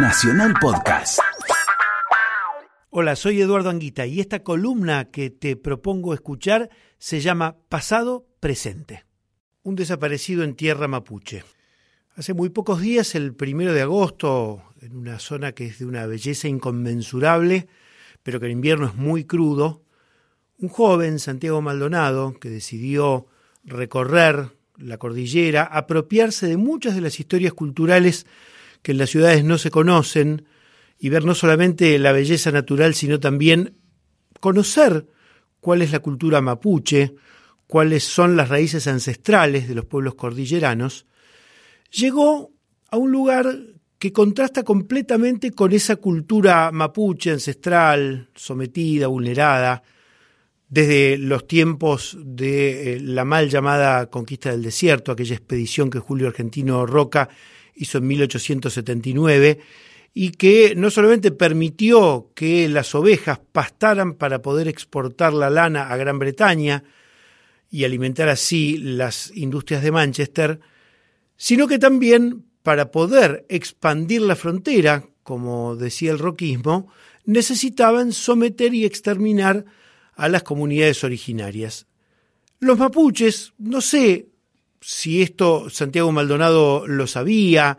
Nacional Podcast. Hola, soy Eduardo Anguita y esta columna que te propongo escuchar se llama Pasado Presente. Un desaparecido en tierra mapuche. Hace muy pocos días, el primero de agosto, en una zona que es de una belleza inconmensurable, pero que en invierno es muy crudo, un joven, Santiago Maldonado, que decidió recorrer la cordillera, apropiarse de muchas de las historias culturales que en las ciudades no se conocen y ver no solamente la belleza natural, sino también conocer cuál es la cultura mapuche, cuáles son las raíces ancestrales de los pueblos cordilleranos, llegó a un lugar que contrasta completamente con esa cultura mapuche ancestral, sometida, vulnerada, desde los tiempos de eh, la mal llamada conquista del desierto, aquella expedición que Julio Argentino Roca hizo en 1879, y que no solamente permitió que las ovejas pastaran para poder exportar la lana a Gran Bretaña y alimentar así las industrias de Manchester, sino que también para poder expandir la frontera, como decía el roquismo, necesitaban someter y exterminar a las comunidades originarias. Los mapuches, no sé si esto Santiago Maldonado lo sabía,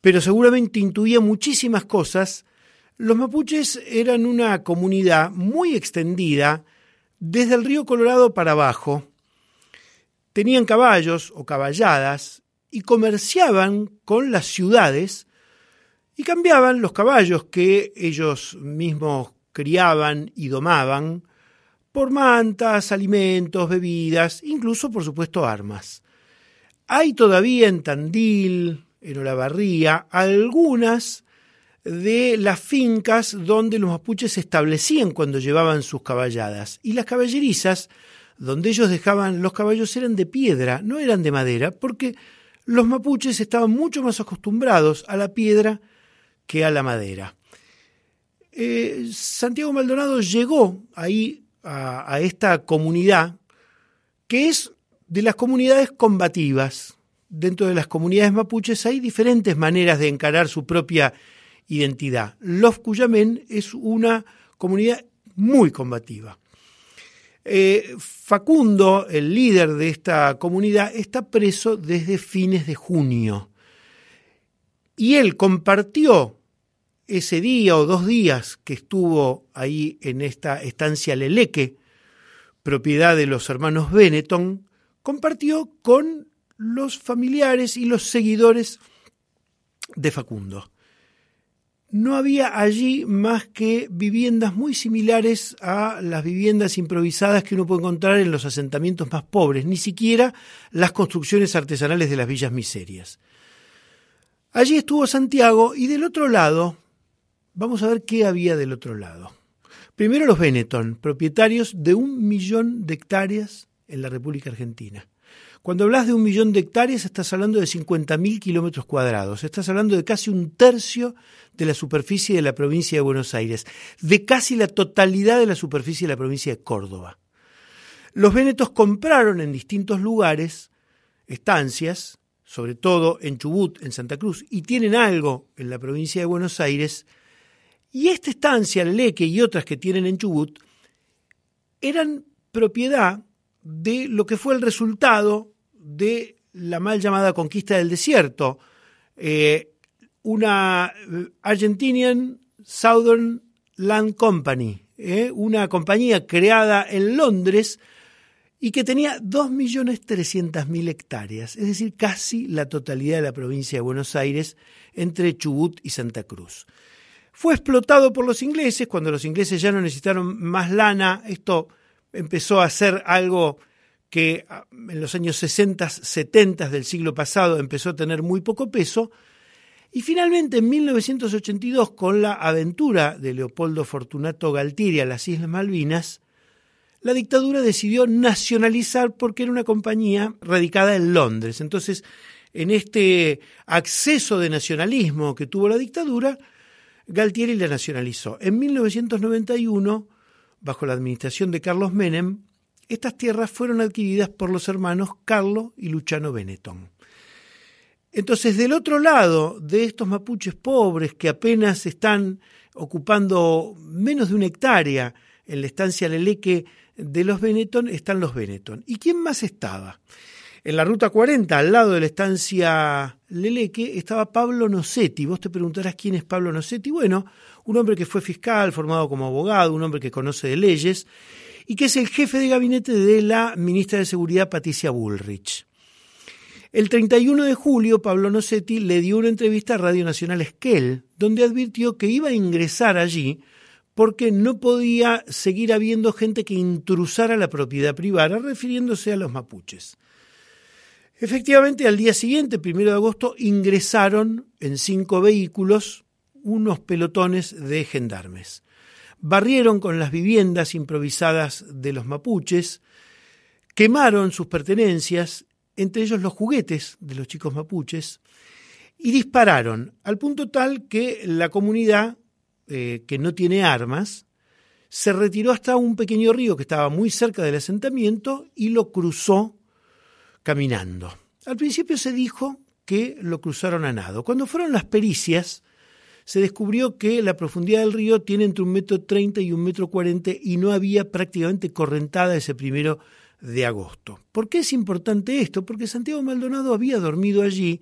pero seguramente intuía muchísimas cosas, los mapuches eran una comunidad muy extendida desde el río Colorado para abajo. Tenían caballos o caballadas y comerciaban con las ciudades y cambiaban los caballos que ellos mismos criaban y domaban por mantas, alimentos, bebidas, incluso por supuesto armas. Hay todavía en Tandil, en Olavarría, algunas de las fincas donde los mapuches se establecían cuando llevaban sus caballadas. Y las caballerizas, donde ellos dejaban los caballos, eran de piedra, no eran de madera, porque los mapuches estaban mucho más acostumbrados a la piedra que a la madera. Eh, Santiago Maldonado llegó ahí a, esta comunidad, que es de las comunidades combativas. Dentro de las comunidades mapuches hay diferentes maneras de encarar su propia identidad. Los Cuyamén es una comunidad muy combativa. Eh, Facundo, el líder de esta comunidad, está preso desde fines de junio. Y él compartió ese día o dos días que estuvo ahí en esta estancia Leleque, propiedad de los hermanos Benetton, compartió con los familiares y los seguidores de Facundo. No había allí más que viviendas muy similares a las viviendas improvisadas que uno puede encontrar en los asentamientos más pobres, ni siquiera las construcciones artesanales de las villas miserias. Allí estuvo Santiago y del otro lado, Vamos a ver qué había del otro lado. Primero los Benetton, propietarios de un millón de hectáreas en la República Argentina. Cuando hablas de un millón de hectáreas estás hablando de 50.000 kilómetros cuadrados, estás hablando de casi un tercio de la superficie de la provincia de Buenos Aires, de casi la totalidad de la superficie de la provincia de Córdoba. Los Benetton compraron en distintos lugares estancias, sobre todo en Chubut, en Santa Cruz, y tienen algo en la provincia de Buenos Aires, y esta estancia, el Leque y otras que tienen en Chubut, eran propiedad de lo que fue el resultado de la mal llamada conquista del desierto, eh, una Argentinian Southern Land Company, eh, una compañía creada en Londres y que tenía 2.300.000 hectáreas, es decir, casi la totalidad de la provincia de Buenos Aires entre Chubut y Santa Cruz. Fue explotado por los ingleses, cuando los ingleses ya no necesitaron más lana, esto empezó a ser algo que ah, en los años 60, 70 del siglo pasado empezó a tener muy poco peso, y finalmente en 1982, con la aventura de Leopoldo Fortunato Galtieri a las Islas Malvinas, la dictadura decidió nacionalizar porque era una compañía radicada en Londres. Entonces, en este acceso de nacionalismo que tuvo la dictadura, Galtieri la nacionalizó. En 1991, bajo la administración de Carlos Menem, estas tierras fueron adquiridas por los hermanos Carlo y Luciano Benetton. Entonces, del otro lado de estos mapuches pobres que apenas están ocupando menos de una hectárea en la estancia Leleque de los Benetton, están los Benetton. ¿Y quién más estaba? En la ruta 40, al lado de la estancia Leleque, estaba Pablo Nocetti. Vos te preguntarás quién es Pablo Nocetti. Bueno, un hombre que fue fiscal, formado como abogado, un hombre que conoce de leyes y que es el jefe de gabinete de la ministra de Seguridad, Patricia Bullrich. El 31 de julio, Pablo Nocetti le dio una entrevista a Radio Nacional Esquel, donde advirtió que iba a ingresar allí porque no podía seguir habiendo gente que intrusara la propiedad privada, refiriéndose a los mapuches. Efectivamente, al día siguiente, primero de agosto, ingresaron en cinco vehículos unos pelotones de gendarmes. Barrieron con las viviendas improvisadas de los mapuches, quemaron sus pertenencias entre ellos los juguetes de los chicos mapuches, y dispararon al punto tal que la comunidad, eh, que no tiene armas, se retiró hasta un pequeño río que estaba muy cerca del asentamiento y lo cruzó caminando. Al principio se dijo que lo cruzaron a nado. Cuando fueron las pericias, se descubrió que la profundidad del río tiene entre un metro treinta y un metro cuarenta y no había prácticamente correntada ese primero de agosto. ¿Por qué es importante esto? Porque Santiago Maldonado había dormido allí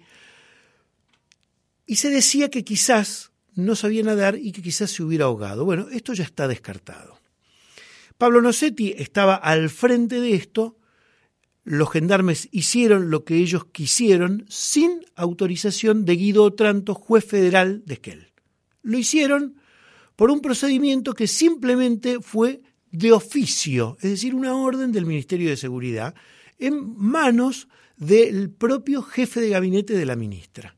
y se decía que quizás no sabía nadar y que quizás se hubiera ahogado. Bueno, esto ya está descartado. Pablo Nocetti estaba al frente de esto, los gendarmes hicieron lo que ellos quisieron sin autorización de Guido Otranto, juez federal de Esquel. Lo hicieron por un procedimiento que simplemente fue de oficio, es decir, una orden del Ministerio de Seguridad, en manos del propio jefe de gabinete de la ministra.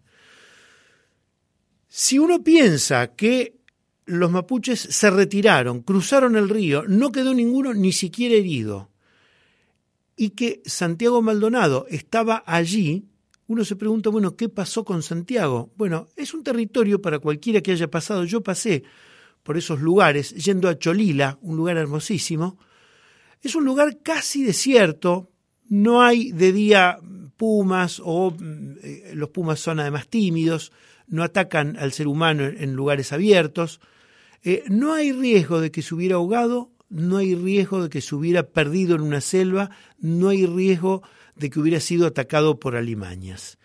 Si uno piensa que los mapuches se retiraron, cruzaron el río, no quedó ninguno ni siquiera herido, y que Santiago Maldonado estaba allí, uno se pregunta, bueno, ¿qué pasó con Santiago? Bueno, es un territorio para cualquiera que haya pasado, yo pasé por esos lugares, yendo a Cholila, un lugar hermosísimo. Es un lugar casi desierto, no hay de día pumas o eh, los pumas son además tímidos, no atacan al ser humano en, lugares abiertos. Eh, no hay riesgo de que se hubiera ahogado, no hay riesgo de que se hubiera perdido en una selva, no hay riesgo de que hubiera sido atacado por alimañas.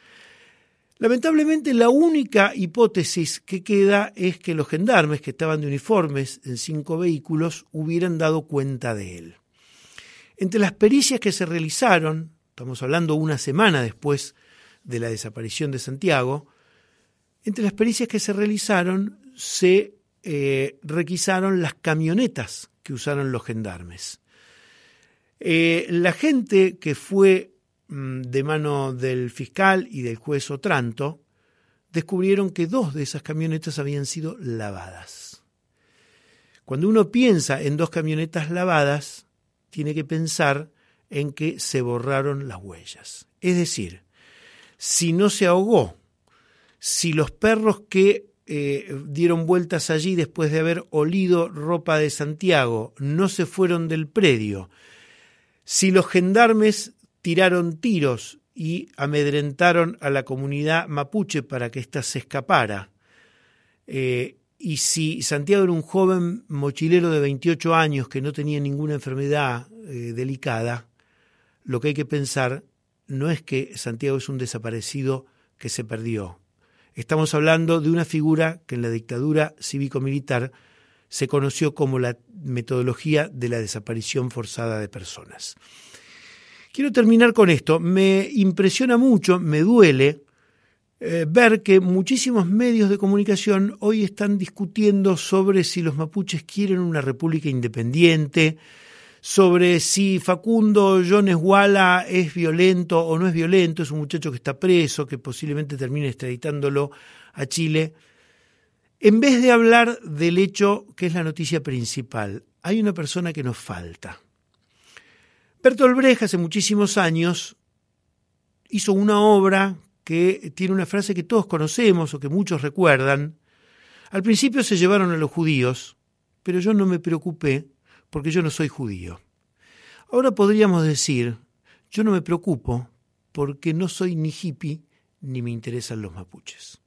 Lamentablemente la única hipótesis que queda es que los gendarmes que estaban de uniformes en cinco vehículos hubieran dado cuenta de él. Entre las pericias que se realizaron, estamos hablando una semana después de la desaparición de Santiago, entre las pericias que se realizaron se eh, requisaron las camionetas que usaron los gendarmes. Eh, la gente que fue de mano del fiscal y del juez Otranto, descubrieron que dos de esas camionetas habían sido lavadas. Cuando uno piensa en dos camionetas lavadas, tiene que pensar en que se borraron las huellas. Es decir, si no se ahogó, si los perros que eh, dieron vueltas allí después de haber olido ropa de Santiago no se fueron del predio, si los gendarmes tiraron tiros y amedrentaron a la comunidad mapuche para que ésta se escapara. Eh, y si Santiago era un joven mochilero de 28 años que no tenía ninguna enfermedad eh, delicada, lo que hay que pensar no es que Santiago es un desaparecido que se perdió. Estamos hablando de una figura que en la dictadura cívico-militar se conoció como la metodología de la desaparición forzada de personas. Quiero terminar con esto. Me impresiona mucho, me duele eh, ver que muchísimos medios de comunicación hoy están discutiendo sobre si los mapuches quieren una república independiente, sobre si Facundo Jones Walla es violento o no es violento, es un muchacho que está preso, que posiblemente termine extraditándolo a Chile. En vez de hablar del hecho que es la noticia principal, hay una persona que nos falta. Bertolt Brecht hace muchísimos años hizo una obra que tiene una frase que todos conocemos o que muchos recuerdan. Al principio se llevaron a los judíos, pero yo no me preocupé porque yo no soy judío. Ahora podríamos decir, yo no me preocupo porque no soy ni hippie ni me interesan los mapuches.